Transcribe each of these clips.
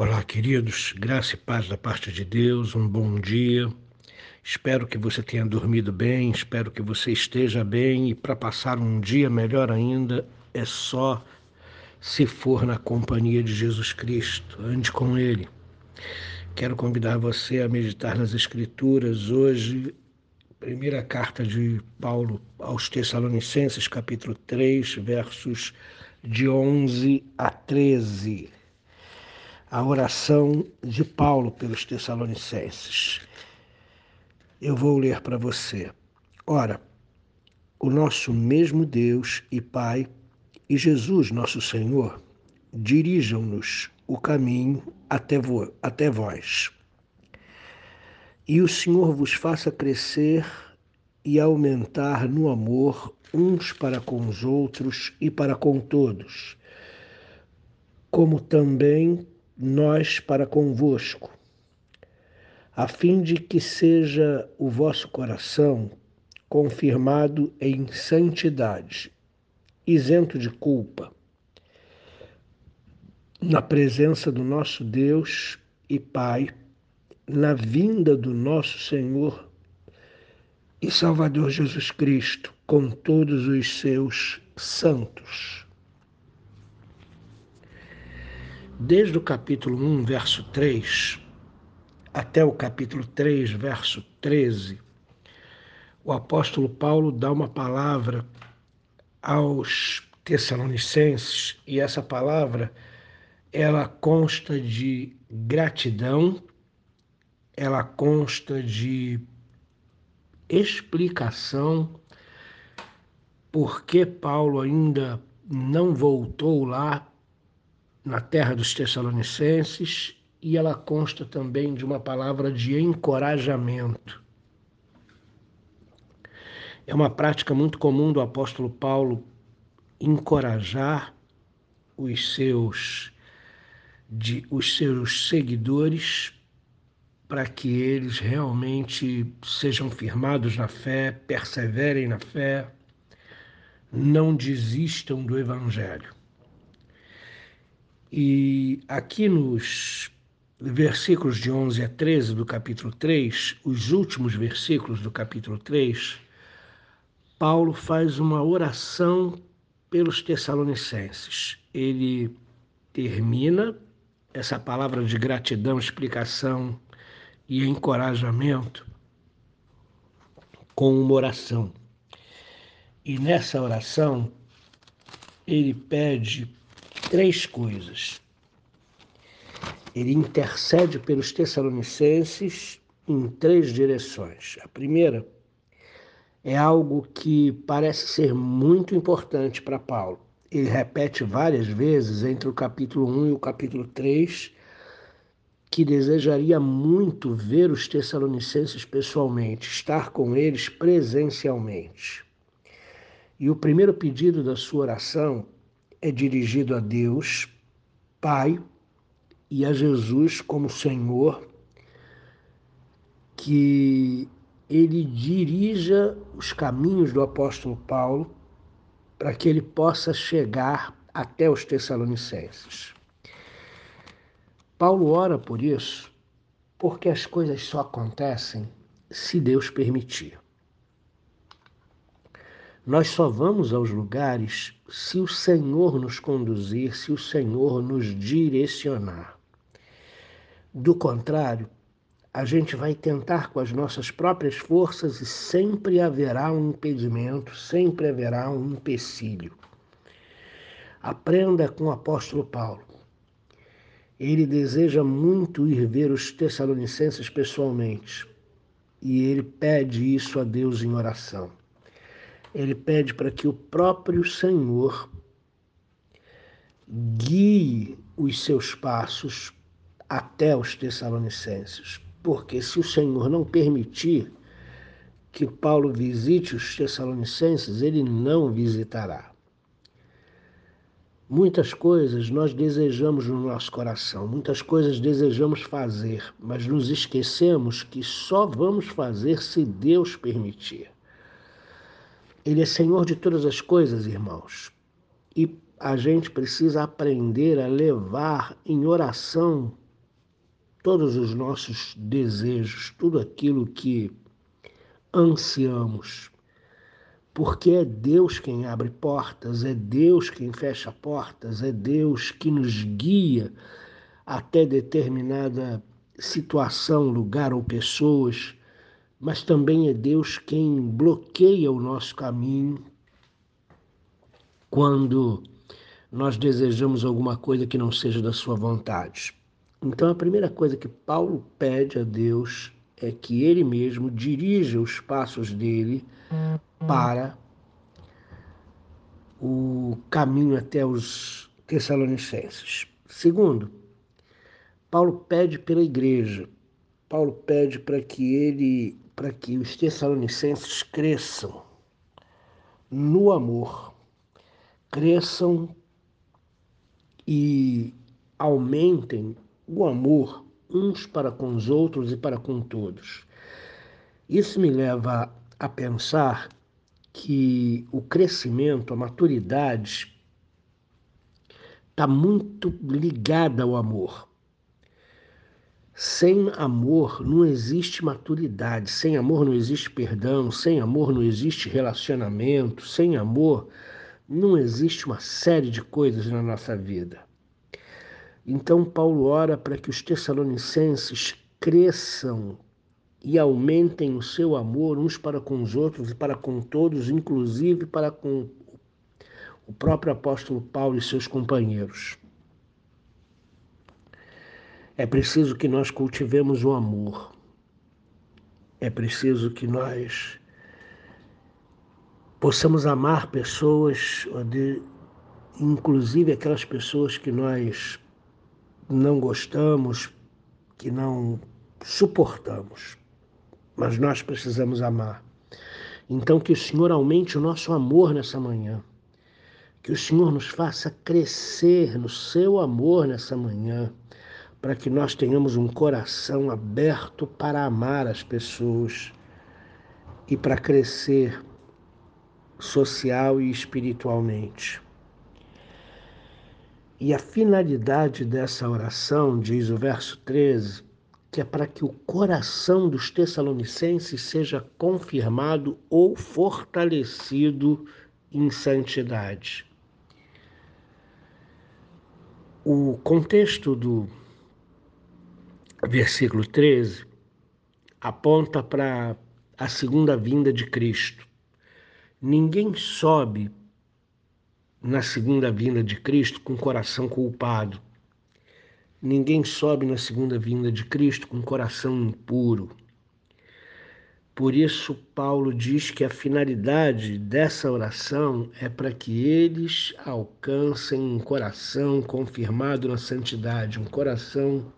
Olá, queridos, graça e paz da parte de Deus, um bom dia. Espero que você tenha dormido bem, espero que você esteja bem. E para passar um dia melhor ainda é só se for na companhia de Jesus Cristo, ande com Ele. Quero convidar você a meditar nas Escrituras hoje, primeira carta de Paulo aos Tessalonicenses, capítulo 3, versos de 11 a 13 a oração de Paulo pelos Tessalonicenses. Eu vou ler para você. Ora, o nosso mesmo Deus e Pai e Jesus, nosso Senhor, dirijam-nos o caminho até, vo até vós. E o Senhor vos faça crescer e aumentar no amor uns para com os outros e para com todos, como também nós para convosco, a fim de que seja o vosso coração confirmado em santidade, isento de culpa, na presença do nosso Deus e Pai, na vinda do nosso Senhor e Salvador Jesus Cristo, com todos os seus santos. Desde o capítulo 1, verso 3, até o capítulo 3, verso 13, o apóstolo Paulo dá uma palavra aos Tessalonicenses e essa palavra ela consta de gratidão, ela consta de explicação por que Paulo ainda não voltou lá na terra dos Tessalonicenses e ela consta também de uma palavra de encorajamento. É uma prática muito comum do apóstolo Paulo encorajar os seus de os seus seguidores para que eles realmente sejam firmados na fé, perseverem na fé, não desistam do evangelho. E aqui nos versículos de 11 a 13 do capítulo 3, os últimos versículos do capítulo 3, Paulo faz uma oração pelos Tessalonicenses. Ele termina essa palavra de gratidão, explicação e encorajamento com uma oração. E nessa oração, ele pede três coisas. Ele intercede pelos Tessalonicenses em três direções. A primeira é algo que parece ser muito importante para Paulo. Ele repete várias vezes entre o capítulo 1 e o capítulo 3 que desejaria muito ver os Tessalonicenses pessoalmente, estar com eles presencialmente. E o primeiro pedido da sua oração é dirigido a Deus, Pai, e a Jesus como Senhor, que ele dirija os caminhos do apóstolo Paulo para que ele possa chegar até os Tessalonicenses. Paulo ora por isso, porque as coisas só acontecem se Deus permitir. Nós só vamos aos lugares se o Senhor nos conduzir, se o Senhor nos direcionar. Do contrário, a gente vai tentar com as nossas próprias forças e sempre haverá um impedimento, sempre haverá um empecilho. Aprenda com o apóstolo Paulo. Ele deseja muito ir ver os Tessalonicenses pessoalmente e ele pede isso a Deus em oração ele pede para que o próprio Senhor guie os seus passos até os Tessalonicenses. Porque se o Senhor não permitir que Paulo visite os Tessalonicenses, ele não visitará. Muitas coisas nós desejamos no nosso coração, muitas coisas desejamos fazer, mas nos esquecemos que só vamos fazer se Deus permitir. Ele é Senhor de todas as coisas, irmãos. E a gente precisa aprender a levar em oração todos os nossos desejos, tudo aquilo que ansiamos. Porque é Deus quem abre portas, é Deus quem fecha portas, é Deus que nos guia até determinada situação, lugar ou pessoas, mas também é Deus quem bloqueia o nosso caminho quando nós desejamos alguma coisa que não seja da sua vontade. Então, a primeira coisa que Paulo pede a Deus é que ele mesmo dirija os passos dele para o caminho até os Tessalonicenses. Segundo, Paulo pede pela igreja. Paulo pede para que ele, para que os Tessalonicenses cresçam no amor, cresçam e aumentem o amor uns para com os outros e para com todos. Isso me leva a pensar que o crescimento, a maturidade, está muito ligada ao amor. Sem amor não existe maturidade, sem amor não existe perdão, sem amor não existe relacionamento, sem amor não existe uma série de coisas na nossa vida. Então, Paulo ora para que os Tessalonicenses cresçam e aumentem o seu amor uns para com os outros e para com todos, inclusive para com o próprio apóstolo Paulo e seus companheiros. É preciso que nós cultivemos o amor. É preciso que nós possamos amar pessoas, inclusive aquelas pessoas que nós não gostamos, que não suportamos, mas nós precisamos amar. Então, que o Senhor aumente o nosso amor nessa manhã, que o Senhor nos faça crescer no seu amor nessa manhã, para que nós tenhamos um coração aberto para amar as pessoas e para crescer social e espiritualmente. E a finalidade dessa oração, diz o verso 13, que é para que o coração dos Tessalonicenses seja confirmado ou fortalecido em santidade. O contexto do versículo 13 aponta para a segunda vinda de Cristo. Ninguém sobe na segunda vinda de Cristo com coração culpado. Ninguém sobe na segunda vinda de Cristo com coração impuro. Por isso, Paulo diz que a finalidade dessa oração é para que eles alcancem um coração confirmado na santidade, um coração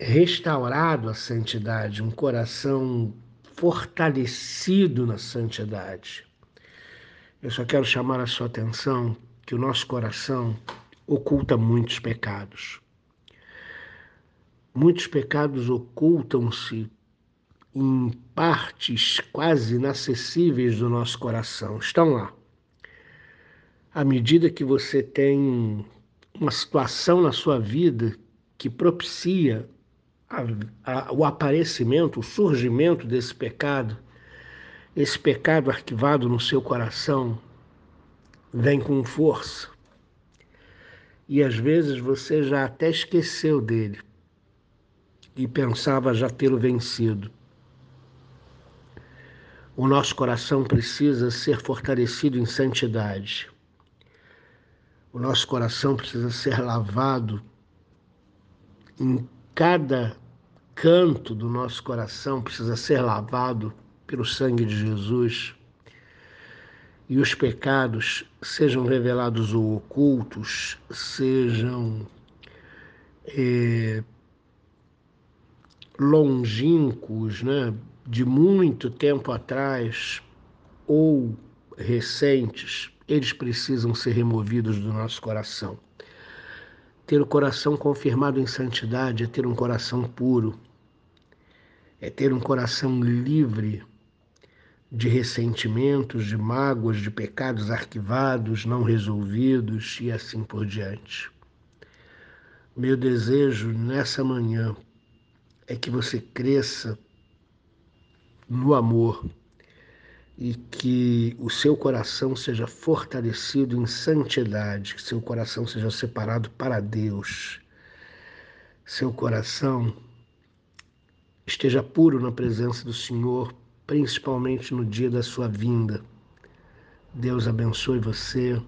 restaurado à santidade, um coração fortalecido na santidade. Eu só quero chamar a sua atenção que o nosso coração oculta muitos pecados. Muitos pecados ocultam-se em partes quase inacessíveis do nosso coração. Estão lá. À medida que você tem uma situação na sua vida que propicia a, a, o aparecimento, o surgimento desse pecado, esse pecado arquivado no seu coração vem com força. E às vezes você já até esqueceu dele e pensava já tê-lo vencido. O nosso coração precisa ser fortalecido em santidade. O nosso coração precisa ser lavado em cada canto do nosso coração precisa ser lavado pelo sangue de Jesus e os pecados, sejam revelados ou ocultos, sejam é, longínquos, né, de muito tempo atrás ou recentes, eles precisam ser removidos do nosso coração. Ter o coração confirmado em santidade é ter um coração puro, é ter um coração livre de ressentimentos, de mágoas, de pecados arquivados, não resolvidos e assim por diante. Meu desejo nessa manhã é que você cresça no amor e que o seu coração seja fortalecido em santidade, que seu coração seja separado para Deus. Seu coração esteja puro na presença do Senhor, principalmente no dia da sua vinda. Deus abençoe você.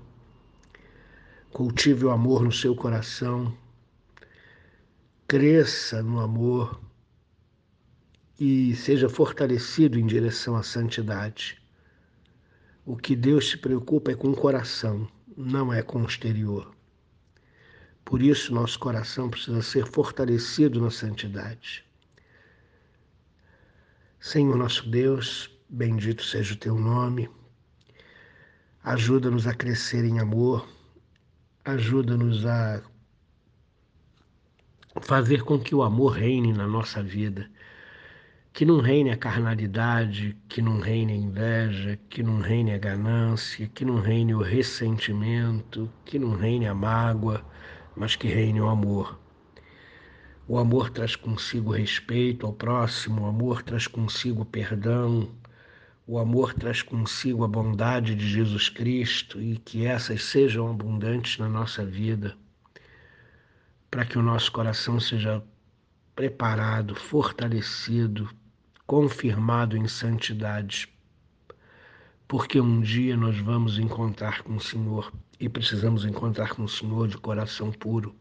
Cultive o amor no seu coração. Cresça no amor e seja fortalecido em direção à santidade. O que Deus se preocupa é com o coração, não é com o exterior. Por isso, nosso coração precisa ser fortalecido na santidade. Senhor nosso Deus, bendito seja o teu nome. Ajuda-nos a crescer em amor, ajuda-nos a fazer com que o amor reine na nossa vida que não reine a carnalidade, que não reine a inveja, que não reine a ganância, que não reine o ressentimento, que não reine a mágoa, mas que reine o amor. O amor traz consigo respeito ao próximo, o amor traz consigo perdão, o amor traz consigo a bondade de Jesus Cristo e que essas sejam abundantes na nossa vida, para que o nosso coração seja preparado, fortalecido confirmado em santidade, porque um dia nós vamos encontrar com o Senhor e precisamos encontrar com o Senhor de coração puro.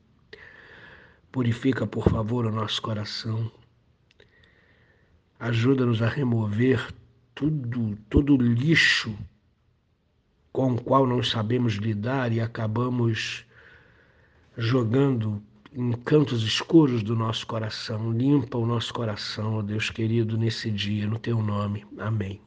Purifica, por favor, o nosso coração. Ajuda-nos a remover tudo, todo lixo com o qual não sabemos lidar e acabamos jogando em cantos escuros do nosso coração. Limpa o nosso coração, ó Deus querido, nesse dia, no teu nome. Amém.